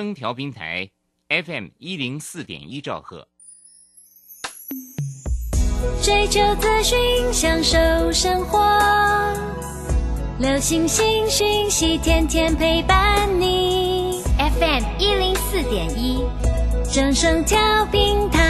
声调平台 FM 一零四点一兆赫。追求资讯，享受生活，流星星讯息，天天陪伴你。FM 一零四点一，掌声调平台。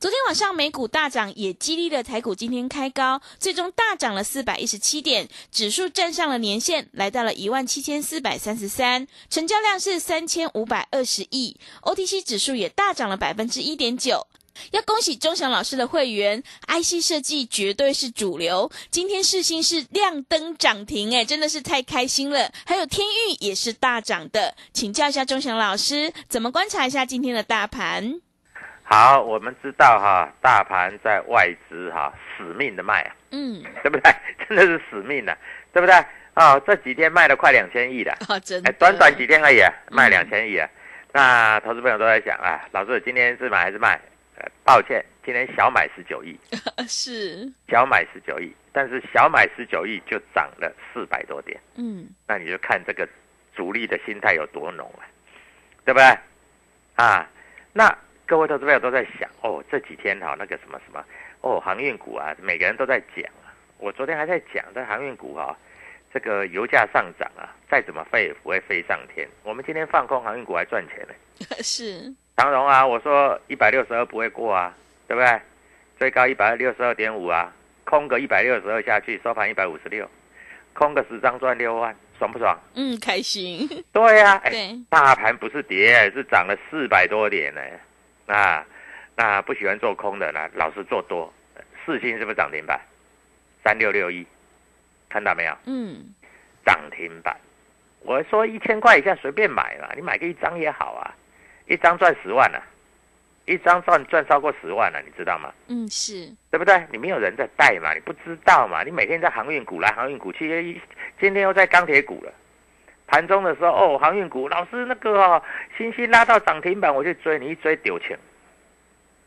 昨天晚上美股大涨，也激励了台股今天开高，最终大涨了四百一十七点，指数站上了年线，来到了一万七千四百三十三，成交量是三千五百二十亿，OTC 指数也大涨了百分之一点九。要恭喜钟祥老师的会员，IC 设计绝对是主流。今天世新是亮灯涨停，哎，真的是太开心了。还有天域也是大涨的，请教一下钟祥老师，怎么观察一下今天的大盘？好，我们知道哈，大盘在外资哈死命的卖啊，嗯，对不对？真的是死命的、对不对？哦、这几天卖了快两千亿了，哦，真哎，的，短短几天而已啊，卖嗯两千亿啊。那投资朋友都在想啊，老师今天是买还是卖？呃，抱歉，今天小买十九亿，是，小买十九亿，但是小买十九亿就涨了四百多点，嗯，那你就看这个主力的心态有多浓啊，对不对？啊，那各位投资朋友都在想哦，这几天哈、那个什么什么哦，航运股啊，每个人都在讲啊。我昨天还在讲，这航运股哈、这个油价上涨啊，再怎么飞也不会飞上天。我们今天放空航运股还赚钱呢。是，长荣啊，我说一百六十二不会过啊，对不对？最高一百六十二点五啊，空个一百六十二下去，收盘一百五十六，空个十张赚六万，爽不爽？嗯，开心，对呀、哎对，大盘不是跌，是涨了四百多点呢。啊，那不喜欢做空的呢，老是做多。四星是不是涨停板？三六六一，看到没有？嗯，涨停板。我说一千块以下随便买嘛，你买个一张也好啊，一张赚十万啊，一张赚赚超过十万了、你知道吗？嗯，是，对不对？你没有人在带嘛，你不知道嘛，你每天在航运股来航运股去，今天又在钢铁股了。盘中的时候，哦，航运股老师那个哦，星星拉到涨停板，我去追，你一追丢钱，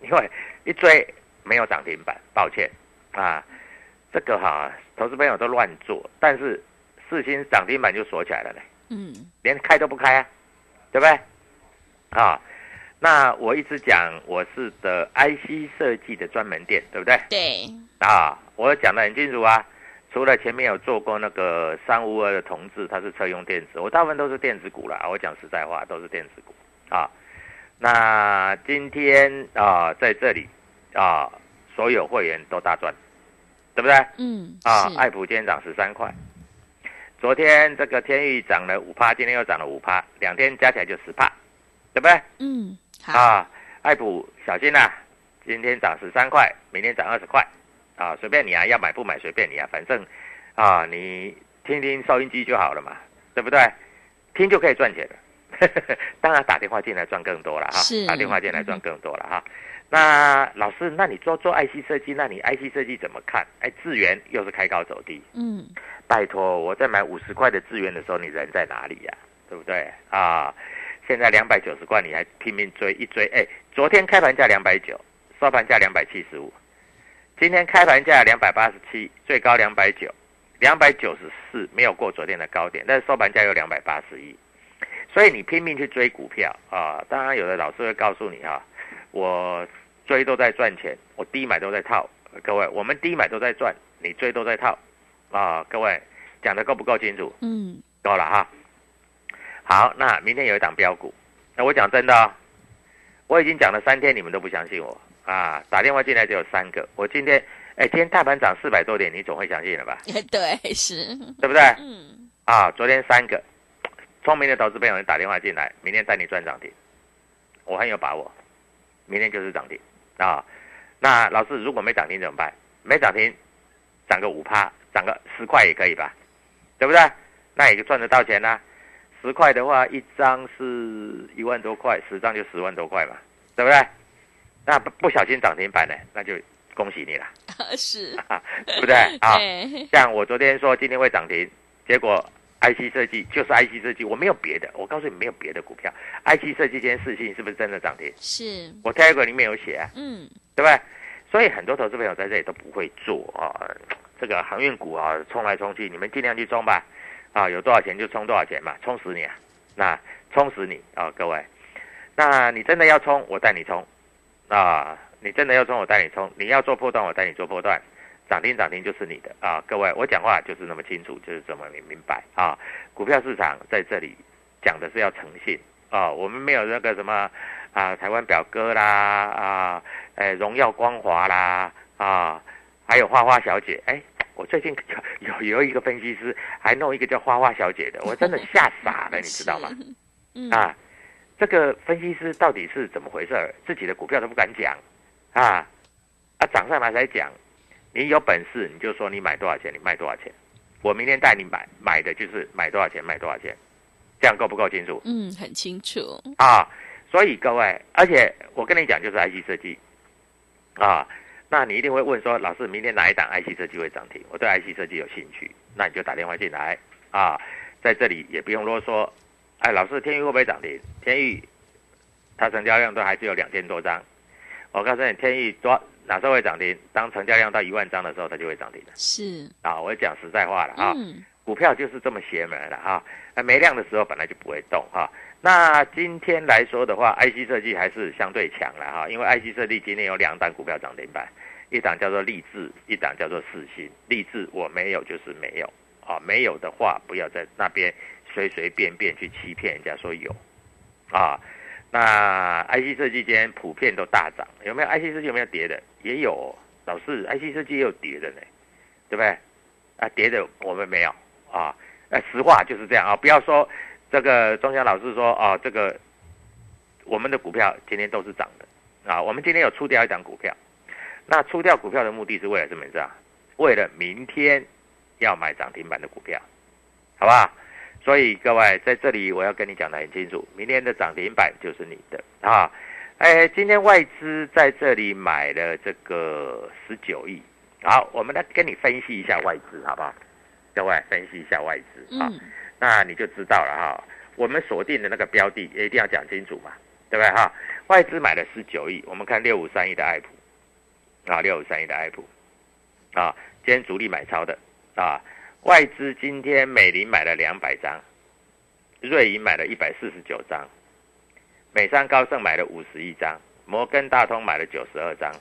因为一追没有涨停板，抱歉啊，这个哈、投资朋友都乱做，但是四星涨停板就锁起来了嘞，嗯，连开都不开啊，对不对？啊，那我一直讲我是的 IC 设计的专门店，对不对？对，啊，我讲的很清楚啊。除了前面有做过那个三五二的同志，它是车用电子，我大部分都是电子股啦。我讲实在话，都是电子股啊。那今天啊，在这里啊，所有会员都大赚，对不对？嗯，啊，是爱普今天涨十三块，昨天这个天域涨了五趴，今天又涨了五趴，两天加起来就十趴，对不对？嗯，好，啊，爱普小心啦、今天涨十三块，明天涨二十块，啊，随便你啊，要买不买随便你啊，反正啊，你听听收音机就好了嘛，对不对？听就可以赚钱了，当然打电话进来赚更多了哈是，打电话进来赚更多了哈。那老师，那你做做 IC 设计，那你 IC 设计怎么看？哎，智源又是开高走低，嗯，拜托，我在买五十块的资源的时候，你人在哪里呀、对不对啊？现在两百九十块，你还拼命追一追，哎，昨天开盘价两百九，收盘价两百七十五，今天开盘价两百八十七，最高两百九，两百九十四没有过昨天的高点，但是收盘价有两百八十一，所以你拼命去追股票啊！当然，有的老师会告诉你啊，我追都在赚钱，我低买都在套。各位，我们低买都在赚，你追都在套啊！各位讲的够不够清楚？嗯，够了哈。好，那明天有一档标股，那我讲真的、哦，我已经讲了三天，你们都不相信我啊！打电话进来只有三个，我今天，哎，今天大盘涨四百多点，你总会相信了吧？对，是，对不对？嗯，啊，昨天三个，聪明的投资朋友你打电话进来，明天带你赚涨停，我很有把握，明天就是涨停啊。那老师如果没涨停怎么办？没涨停，涨个五趴，涨个十块也可以吧？对不对？那也就赚得到钱啦、十块的话，一张是一万多块，十张就十万多块嘛，对不对？那不不小心涨停板呢，那就恭喜你了，是，对不对？啊，像我昨天说今天会涨停，结果 IC 设计就是 IC 设计，我没有别的，我告诉你没有别的股票，IC 设计今天四信是不是真的涨停？是，我 Telegram 里面有写啊，嗯，对不对？所以很多投资朋友在这里都不会做啊，这个航运股啊，冲来冲去，你们尽量去冲吧，啊，有多少钱就冲多少钱嘛，冲死你啊，那冲死你啊，各位，那你真的要冲，我带你冲，啊，你真的要冲，我带你冲，你要做破段，我带你做破段，涨停涨停就是你的啊，各位，我讲话就是那么清楚，就是这么明明白啊，股票市场在这里讲的是要诚信啊，我们没有那个什么啊，台湾表哥啦啊。哎，荣耀光华啦，啊，还有花花小姐，哎，我最近 有有有一个分析师还弄一个叫花花小姐的，我真的吓傻了，你知道吗？嗯，啊，这个分析师到底是怎么回事儿？自己的股票都不敢讲，啊啊，涨上来才讲。你有本事你就说你买多少钱，你卖多少钱，我明天带你买，买的就是买多少钱卖多少钱，这样够不够清楚？嗯，很清楚，啊，所以各位，而且我跟你讲，就是 IC 设计啊，那你一定会问说，老师，明天哪一档 IC 设计会涨停？我对 IC 设计有兴趣，那你就打电话进来啊，在这里也不用啰嗦。哎，老师，天宇会不会涨停？天宇它成交量都还是有两千多张，我告诉你，天宇多哪时候会涨停？当成交量到一万张的时候，它就会涨停的是，啊！我讲实在话了啊。嗯，股票就是这么邪门了哈，那没量的时候本来就不会动哈。那今天来说的话，IC 设计还是相对强了哈，因为 IC 设计今天有两档股票涨停板，一档叫做立志，一档叫做世新。立志我没有就是没有啊，没有的话不要在那边随随便便去欺骗人家说有啊。那 IC 设计今天普遍都大涨，有没有 IC 设计有没有跌的？也有，老师 IC 设计也有跌的呢，对不对？啊，跌的我们没有啊，那，实话就是这样啊，不要说这个钟祥老师说啊，这个我们的股票今天都是涨的啊，我们今天有出掉一档股票，那出掉股票的目的是为了什么？你知道？为了明天要买涨停板的股票，好不好？所以各位在这里我要跟你讲的很清楚，明天的涨停板就是你的啊！哎，今天外资在这里买了这个十九亿，好，我们来跟你分析一下外资，好不好？各位分析一下外资啊，嗯，那你就知道了哈。我们锁定的那个标的也一定要讲清楚嘛，对不对哈？外资买了十九亿，我们看六五三一的爱普啊，六五三一的爱普啊，今天主力买超的啊。外资今天美林买了两百张，瑞银买了一百四十九张，美商高盛买了五十一张，摩根大通买了九十二张，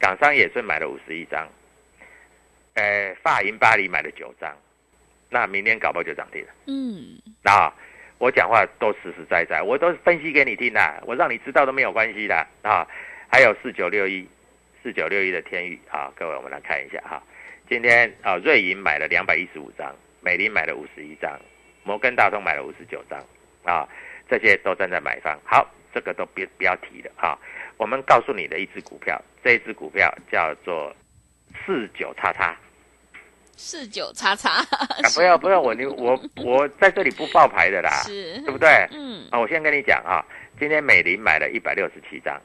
港商野顺买了五十一张，呃，法银巴黎买了九张，那明天搞不好就涨停了。嗯，啊，我讲话都实实在在，我都分析给你听的，我让你知道都没有关系的啊。还有四九六一，四九六一的天宇啊，各位我们来看一下哈。今天啊，瑞银买了两百一十五张，美林买了五十一张，摩根大通买了五十九张，啊，这些都站在买方。好，这个都别不要提了啊。我们告诉你的一只股票，这一只股票叫做四九叉叉，四九叉叉，啊，不要 不要，我你我我在这里不报牌的啦，是对不对？嗯啊，我先跟你讲啊，今天美林买了一百六十七张，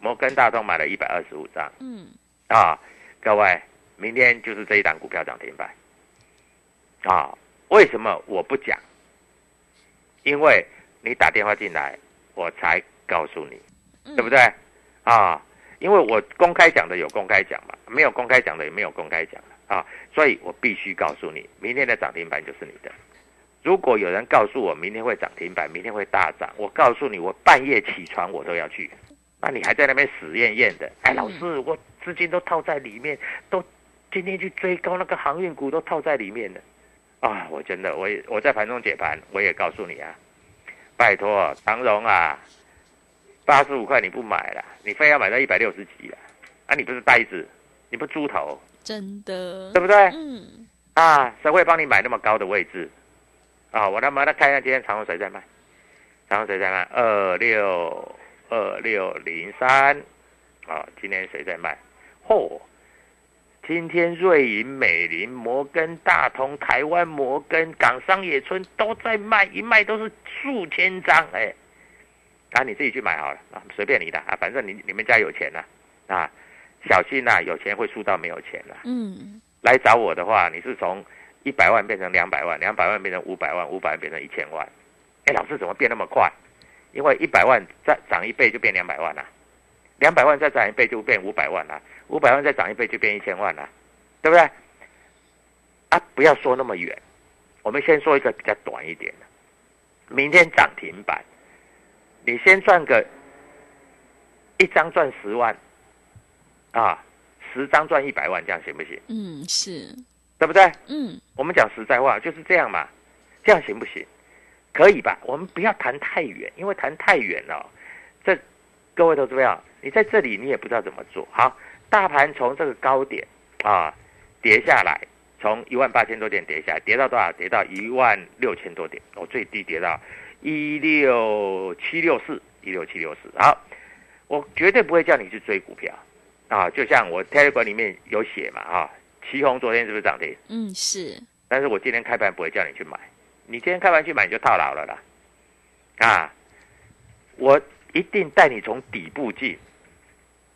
摩根大通买了一百二十五张嗯啊，各位，明天就是这一档股票涨停板啊。为什么我不讲？因为你打电话进来，我才告诉你，嗯对不对？啊，因为我公开讲的有公开讲嘛，没有公开讲的也没有公开讲啊，所以我必须告诉你，明天的涨停板就是你的。如果有人告诉我明天会涨停板，明天会大涨，我告诉你，我半夜起床我都要去。那你还在那边死厌厌的？哎，老师，我资金都套在里面，都今天去追高那个航运股都套在里面了。啊，我真的，我也我在盘中解盘，我也告诉你啊，拜托长荣啊，八十五块你不买了，你非要买到一百六十几了，啊，你不是呆子，你不猪头，真的对，不对？嗯啊，谁会帮你买那么高的位置？啊，我他妈的看一下今天长荣谁在卖？长荣谁在卖？二六二六零三，啊，今天谁在卖？嚯、今天瑞银、美林、摩根大通、台湾摩根、港商野村都在卖，一卖都是数千张，哎，啊，你自己去买好了啊，随便你的啊，反正你你们家有钱呐啊，小心呐、有钱会输到没有钱了。嗯来找我的话，你是从一百万变成两百万，两百万变成五百万，五百万变成一千万。哎，老师怎么变那么快？因为一百万再涨一倍就变两百万了，两百万再涨一倍就变五百万了，五百万再涨一倍就变一千万了，对不对？啊，不要说那么远，我们先说一个比较短一点的。明天涨停板，你先赚个一张赚十万，啊，十张赚一百万，这样行不行？嗯是，对不对？嗯我们讲实在话就是这样嘛，这样行不行？可以吧？我们不要谈太远，因为谈太远了，这各位投资友，你在这里你也不知道怎么做。好，大盘从这个高点啊跌下来，从一万八千多点跌下来，跌到多少？跌到一万六千多点，我、最低跌到一六七六四，一六七六四。好，我绝对不会叫你去追股票啊，就像我 Telegram 里面有写嘛啊，旗宏昨天是不是涨停？嗯是，但是我今天开盘不会叫你去买，你今天开盘去买你就套牢了啦。啊，我一定带你从底部进，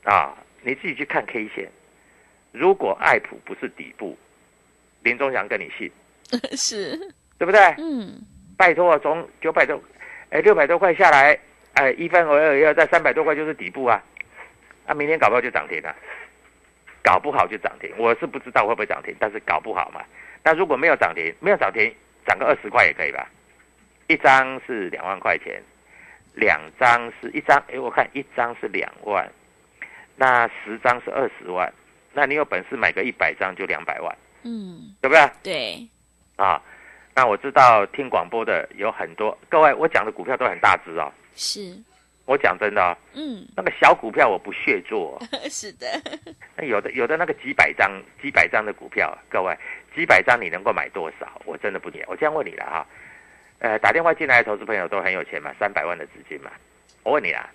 啊，你自己去看 K 线。如果爱普不是底部，林中祥跟你信，是，对不对？嗯拜托，从九百多，哎，六百多块下来，哎，一分为二，要在三百多块就是底部啊。啊，明天搞不好就涨停了，搞不好就涨停。我是不知道会不会涨停，但是搞不好嘛。那如果没有涨停，没有涨停，涨个二十块也可以吧？一张是两万块钱，两张是一张，哎，我看一张是两万，那十张是二十万，那你有本事买个一百张就两百万，嗯对不对？对，啊，那我知道听广播的有很多，各位我讲的股票都很大只哦。是，我讲真的、哦，嗯那个小股票我不屑做、哦。是的，那有的有的那个几百张、几百张的股票，各位几百张你能够买多少？我真的不解。我这样问你了哈，呃，打电话进来的投资朋友都很有钱嘛，三百万的资金嘛。我问你啦，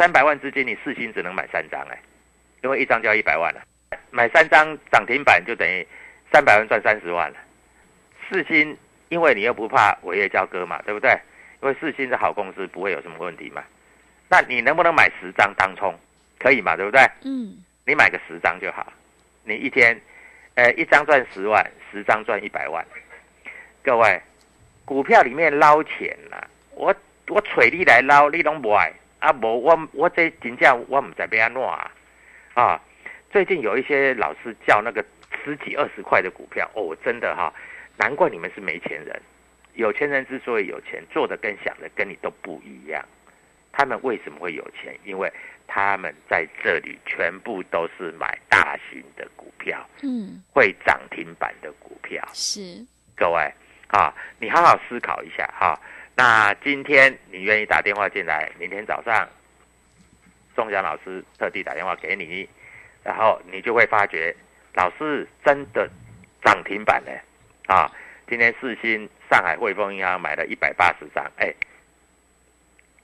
三百万资金你四星只能买三张哎，因为一张就要一百万了，买三张涨停板就等于三百万赚三十万了。四星因为你又不怕违约交割嘛，对不对？因为四星是好公司，不会有什么问题嘛。那你能不能买十张当冲？可以嘛，对不对？嗯你买个十张就好，你一天，呃，一张赚十万，十张赚一百万。各位，股票里面捞钱啊、我我锤你来捞，你拢不爱啊？无我我这真正我唔知要安怎啊！啊，最近有一些老师叫那个十几二十块的股票，哦，真的哈、难怪你们是没钱人。有钱人之所以有钱，做的跟想的跟你都不一样。他们为什么会有钱？因为他们在这里全部都是买大型的股票，嗯会涨停板的股票。是，各位啊，你好好思考一下哈、那今天你愿意打电话进来，明天早上钟祥老师特地打电话给你，然后你就会发觉，老师真的涨停板呢啊！今天四星上海汇丰银行买了一百八十张，哎，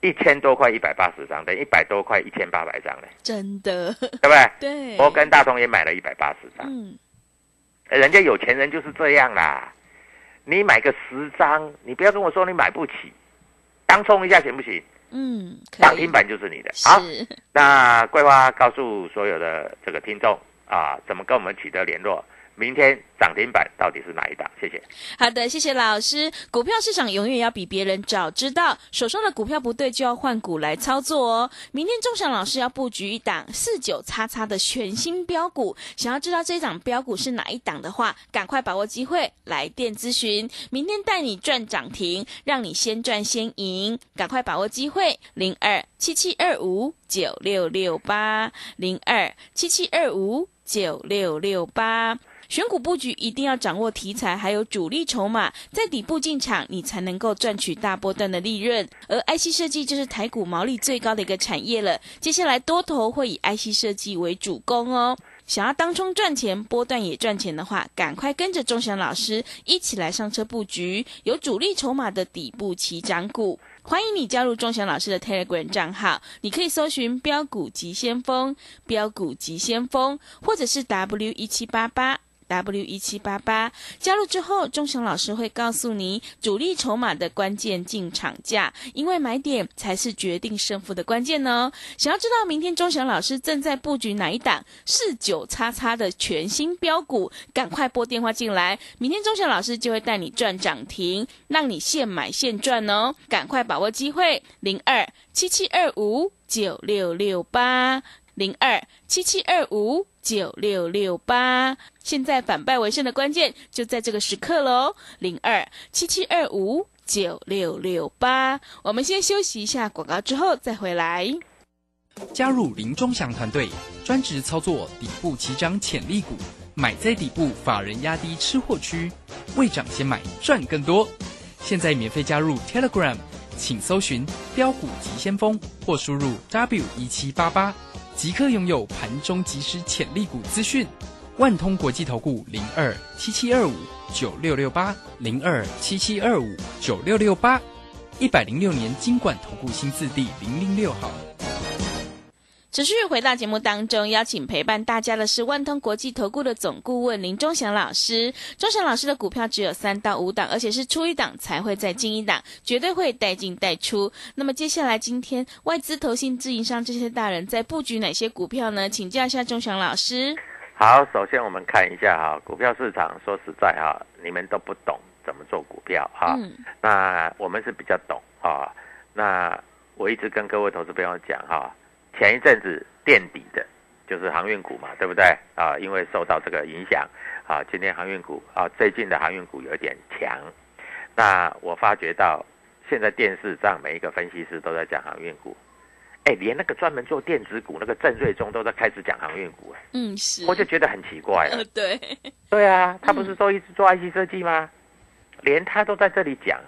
一千多块一百八十张，等于一百多块一千八百张呢，真的，对不对？对，摩根大同也买了一百八十张，嗯人家有钱人就是这样啦。你买个十张，你不要跟我说你买不起，当冲一下行不行？嗯，涨停板就是你的。好，那桂花告诉所有的这个听众啊，怎么跟我们取得联络？明天涨停板到底是哪一档？谢谢。好的，谢谢老师。股票市场永远要比别人早知道，手上的股票不对就要换股来操作哦。明天钟祥老师要布局一档四九叉叉的全新标股，想要知道这档标股是哪一档的话，赶快把握机会来电咨询。明天带你赚涨停，让你先赚先赢，赶快把握机会。零二七七二五九六六八零二七七二五九六六八。选股布局一定要掌握题材，还有主力筹码，在底部进场，你才能够赚取大波段的利润。而 IC 设计就是台股毛利最高的一个产业了。接下来多头会以 IC 设计为主攻哦。想要当冲赚钱，波段也赚钱的话，赶快跟着钟祥老师一起来上车布局有主力筹码的底部起涨股。欢迎你加入钟祥老师的 Telegram 账号，你可以搜寻“标股急先锋”、“标股急先锋”，或者是 W 一七八八。W 一七八八加入之后，钟祥老师会告诉你主力筹码的关键进场价，因为买点才是决定胜负的关键呢。想要知道明天钟祥老师正在布局哪一档四九叉叉的全新标股，赶快拨电话进来，明天钟祥老师就会带你赚涨停，让你现买现赚哦！赶快把握机会，零二七七二五九六六八。零二七七二五九六六八，现在反败为胜的关键就在这个时刻喽！零二七七二五九六六八，我们先休息一下广告，之后再回来。加入林中祥团队，专职操作底部起涨潜力股，买在底部，法人压低吃货区，未涨先买赚更多。现在免费加入 Telegram，请搜寻标股急先锋或输入 W 一七八八。即刻拥有盘中即时潜力股资讯，万通国际投顾零二七七二五九六六八零二七七二五九六六八，一百零六年经管投顾新字第零零六号。持续回到节目当中，邀请陪伴大家的是万通国际投顾的总顾问林忠祥老师。忠祥老师的股票只有三到五档，而且是出一档才会再进一档，绝对会带进带出。那么接下来今天外资、投信、自营商这些大人在布局哪些股票呢？请教一下忠祥老师。好，首先我们看一下哈，股票市场，说实在哈，你们都不懂怎么做股票哈，嗯那我们是比较懂哈。那我一直跟各位投资朋友讲哈，前一阵子垫底的，就是航运股嘛，对不对啊？因为受到这个影响啊，今天航运股啊，最近的航运股有一点强。那我发觉到现在电视上每一个分析师都在讲航运股，哎，连那个专门做电子股那个郑瑞忠都在开始讲航运股，哎，嗯，是。我就觉得很奇怪了呃，。对，对啊，他不是说一直做 IC 设计吗？连他都在这里讲，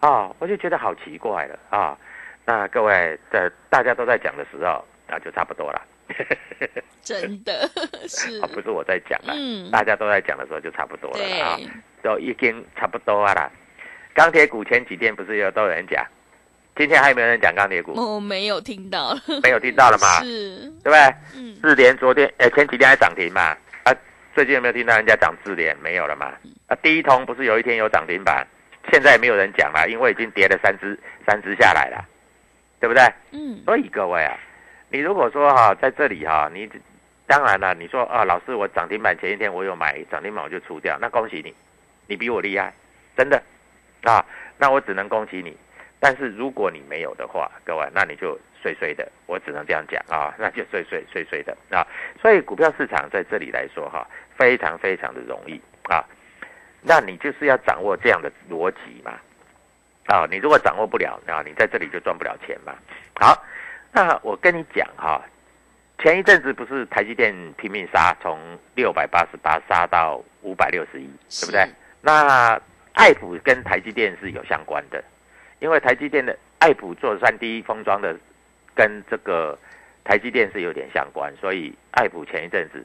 啊、我就觉得好奇怪了啊。那各位在大家都在讲的时候，那就差不多了。真的是啊，不是我在讲了，嗯大家都在讲的时候就差不多了啊，都已经差不多啊啦。钢铁股前几天不是有都有人讲，今天还有没有人讲钢铁股？我 没有听到了，没有听到了吗？是，对不对？嗯，智联昨天呃前几天还涨停嘛，啊，最近有没有听到人家涨智联？没有了嘛？啊，第一通不是有一天有涨停板，现在也没有人讲了，因为已经跌了三只三只下来了，对不对？嗯，所以各位啊，你如果说哈、在这里哈、你当然了，你说啊，老师我涨停板前一天我有买涨停板我就出掉，那恭喜你，你比我厉害，真的啊，那我只能恭喜你。但是如果你没有的话，各位，那你就碎碎的，我只能这样讲啊，那就碎碎碎碎的啊。所以股票市场在这里来说哈、非常非常的容易啊。那你就是要掌握这样的逻辑嘛，啊，你如果掌握不了啊，你在这里就赚不了钱嘛。好，那我跟你讲哈、前一阵子不是台积电拼命杀，从六百八十八杀到五百六十一，对不对？那爱普跟台积电是有相关的，因为台积电的爱普做三 D 封装的，跟这个台积电是有点相关，所以爱普前一阵子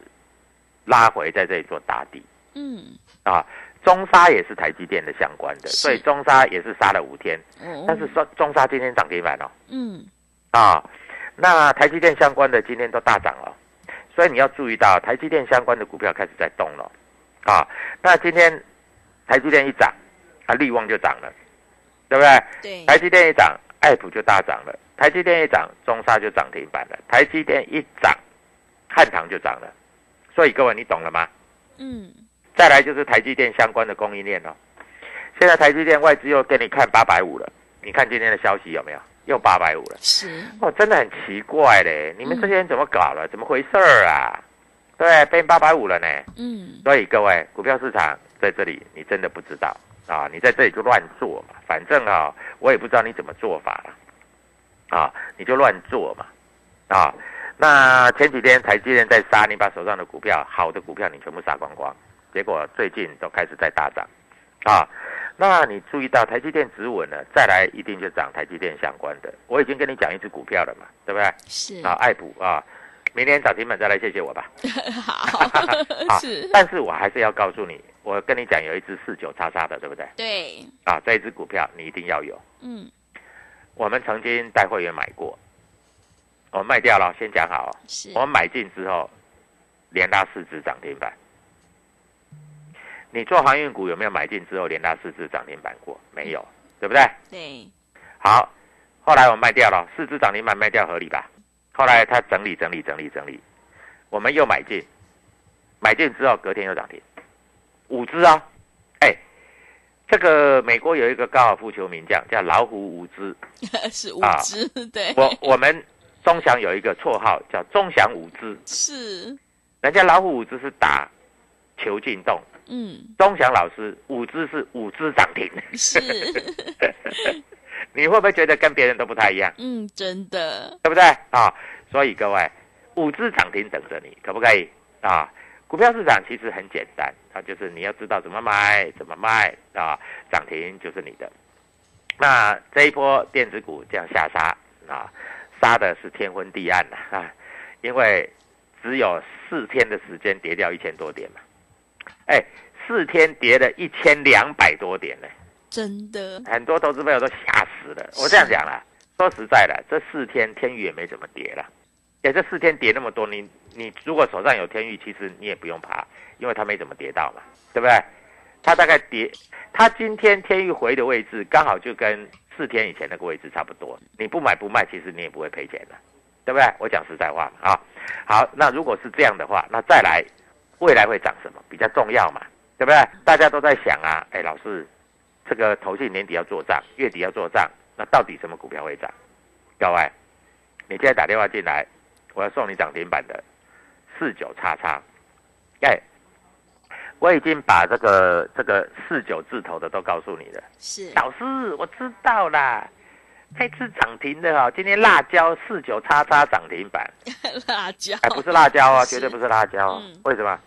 拉回在这里做打底。嗯，啊。中沙也是台积电的相关的，所以中沙也是杀了五天，嗯，但是说中沙今天涨停板哦。嗯，啊，那台积电相关的今天都大涨了，所以你要注意到台积电相关的股票开始在动了，啊，那今天台积电一涨，啊，利旺就涨了，对不对？对，台积电一涨，爱普就大涨了；台积电一涨，中沙就涨停板了；台积电一涨，汉唐就涨了。所以各位，你懂了吗？嗯，再来就是台积电相关的供应链哦。现在台积电外资又给你看八百五了，你看今天的消息有没有？又八百五了。是，哦，真的很奇怪嘞！你们这些人怎么搞了？怎么回事儿啊？对，变八百五了呢。嗯，所以各位，股票市场在这里，你真的不知道啊！你在这里就乱做嘛，反正啊，我也不知道你怎么做法了，啊，你就乱做嘛，啊，那前几天台积电在杀，你把手上的股票好的股票你全部杀光光，结果最近都开始在大涨，啊，那你注意到台积电止稳了，再来一定就涨台积电相关的。我已经跟你讲一只股票了嘛，对不对？是，啊，爱普啊。明天涨停板再来谢谢我吧。好 是，但是我还是要告诉你，我跟你讲有一只四九叉叉的，对不对？对，啊，这一只股票你一定要有。嗯，我们曾经带会员买过，我们卖掉了，先讲好。是，我们买进之后，连拉四只涨停板。你做航运股有没有买进之后连拉四只涨停板过？没有，对不对？对。好，后来我卖掉了四只涨停板，卖掉合理吧？后来他整理整理整理整理，我们又买进，买进之后隔天又涨停，五只啊！哎，这个美国有一个高尔夫球名将叫老虎伍兹，是五只，对。我我们钟祥有一个绰号叫钟祥伍兹，是。人家老虎伍兹是打球进洞，嗯。钟祥老师五只是五只涨停，是。你会不会觉得跟别人都不太一样？嗯，真的，对不对啊？所以各位，五只涨停等着你，可不可以啊？股票市场其实很简单啊，就是你要知道怎么买，怎么卖啊，涨停就是你的。那这一波电子股这样下杀啊，杀的是天昏地暗呐啊，因为只有四天的时间跌掉一千多点嘛，哎，四天跌了一千两百多点呢。真的，很多投资朋友都吓死了。我这样讲了，说实在的，这四天天宇也没怎么跌了。哎，这四天跌那么多，你你如果手上有天域，其实你也不用怕，因为它没怎么跌到嘛，对不对？它大概跌，它今天天域回的位置刚好就跟四天以前那个位置差不多。你不买不卖，其实你也不会赔钱的，对不对？我讲实在话嘛啊。好，那如果是这样的话，那再来，未来会涨什么比较重要嘛？对不对？大家都在想啊，哎，老师。这个头信年底要做账，月底要做账，那到底什么股票会涨？各位，你现在打电话进来，我要送你涨停板的四九叉叉。哎，我已经把这个这个四九字头的都告诉你了。是老师，我知道啦。这次涨停的哦，今天辣椒四九叉叉涨停板。辣椒？哎，不是辣椒啊，绝对不是辣椒。嗯。为什么？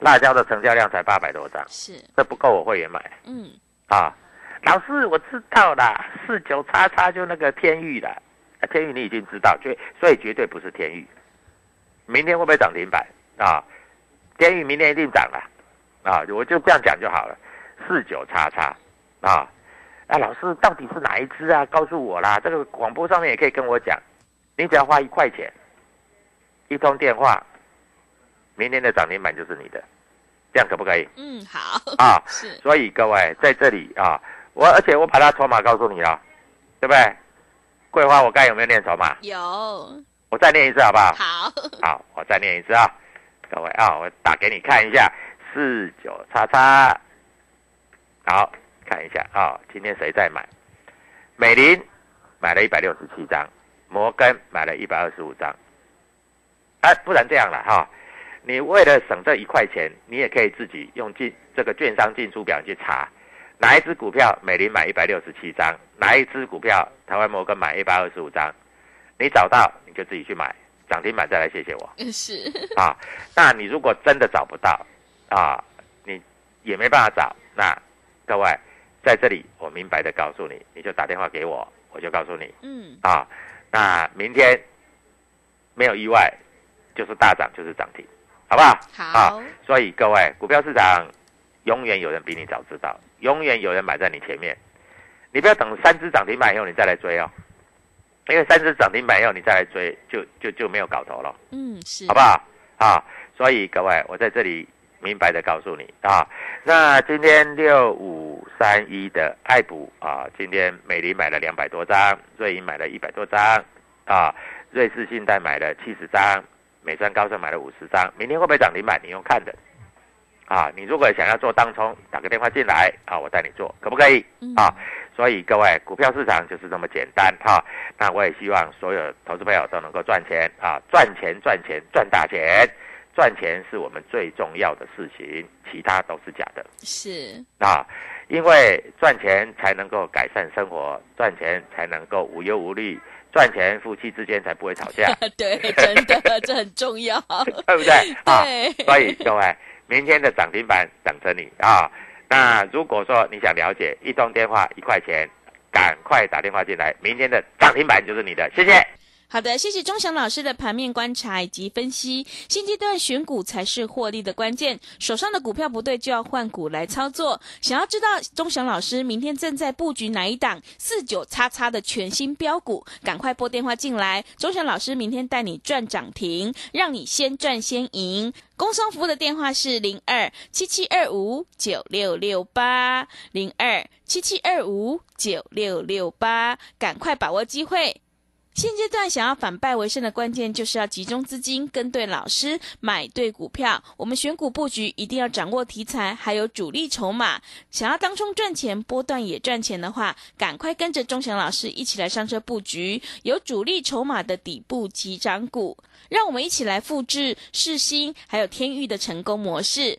辣椒的成交量才八百多张。是。这不够我会员买。嗯。啊，老师，我知道啦，四九叉叉就那个天域的，天宇你已经知道，绝所以绝对不是天宇。明天会不会涨停板啊？天宇明天一定涨了，啊，我就这样讲就好了。四九叉叉啊，啊，老师到底是哪一只啊？告诉我啦，这个广播上面也可以跟我讲，你只要花一块钱，一通电话，明天的涨停板就是你的。这样可不可以？嗯，好啊，是。所以各位在这里啊，我而且我把它筹码告诉你了，对不对？桂花，我刚有没有念筹码？有。我再念一次好不好？好。好，我再念一次啊，各位啊，我打给你看一下，四九叉叉。好，看一下啊，今天谁在买？美林买了一百六十七张，摩根买了一百二十五张。哎，不然这样了哈。你为了省这一块钱，你也可以自己用进这个券商进出表去查，哪一只股票美林买一百六十七张，哪一只股票台湾摩根买一百二十五张，你找到你就自己去买，涨停板再来谢谢我。是啊，那你如果真的找不到啊，你也没办法找，那各位在这里我明白的告诉你，你就打电话给我，我就告诉你。嗯。啊，那明天没有意外，就是大涨就是涨停。好不好？好。所以各位，股票市场永远有人比你早知道，永远有人买在你前面。你不要等三只涨停板以后你再来追哦，因为三只涨停板以后你再来追，就就就没有搞头了。嗯，是。好不好？啊，所以各位，我在这里明白的告诉你啊。那今天六五三一的爱普啊，今天美林买了两百多张，瑞银买了一百多张啊，瑞士信贷买了七十张，美商高盛买了五十张，明天会不会涨停板？你用看的啊。你如果想要做当冲，打个电话进来啊，我带你做，可不可以啊？所以各位，股票市场就是这么简单哈。那我也希望所有投资朋友都能够赚钱啊，赚钱赚钱赚大钱。赚钱是我们最重要的事情，其他都是假的。是啊，因为赚钱才能够改善生活，赚钱才能够无忧无虑，赚钱夫妻之间才不会吵架。对，真的这很重要，对不对？啊，对所以各位，明天的涨停板等着你啊。那如果说你想了解，一通电话一块钱，赶快打电话进来，明天的涨停板就是你的。谢谢。好的，谢谢钟祥老师的盘面观察以及分析。现阶段选股才是获利的关键，手上的股票不对就要换股来操作。想要知道钟祥老师明天正在布局哪一档四九叉叉的全新标股，赶快拨电话进来。钟祥老师明天带你赚涨停，让你先赚先赢。工商服务的电话是零二七七二五九六六八零二七七二五九六六八，赶快把握机会。现阶段想要反败为胜的关键，就是要集中资金，跟对老师，买对股票。我们选股布局一定要掌握题材，还有主力筹码。想要当冲赚钱，波段也赚钱的话，赶快跟着钟祥老师一起来上车布局有主力筹码的底部起涨股。让我们一起来复制世新还有天域的成功模式。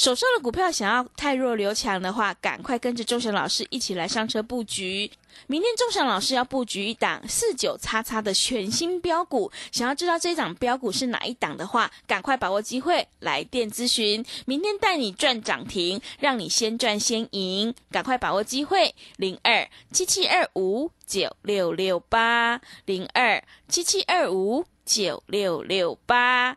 手上的股票想要太弱留强的话，赶快跟着钟祥老师一起来上车布局。明天钟祥老师要布局一档四九叉叉的全新标股，想要知道这一档标股是哪一档的话，赶快把握机会来电咨询。明天带你赚涨停，让你先赚先赢，赶快把握机会。零二七七二五九六六八零二七七二五九六六八。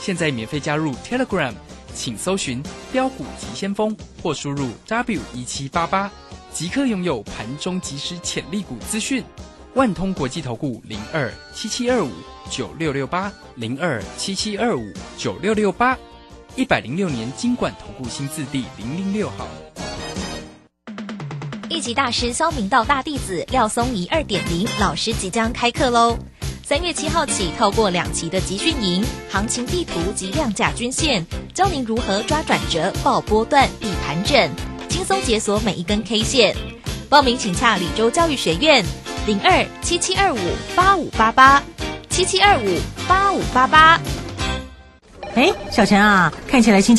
现在免费加入 Telegram，请搜寻“标股急先锋”或输入 W 一七八八，即刻拥有盘中即时潜力股资讯。万通国际投顾零二七七二五九六六八零二七七二五九六六八，一百零六年经管投顾新字第零零六号。一级大师肖明道大弟子廖松怡二点零老师即将开课喽！三月七号起，透过两期的集训营、行情地图及量价均线，教您如何抓转折、报波段、避盘整，轻松解锁每一根 K 线。报名请洽李州教育学院零二七七二五八五八八七七二五八五八八。哎，小陈啊，看起来心情。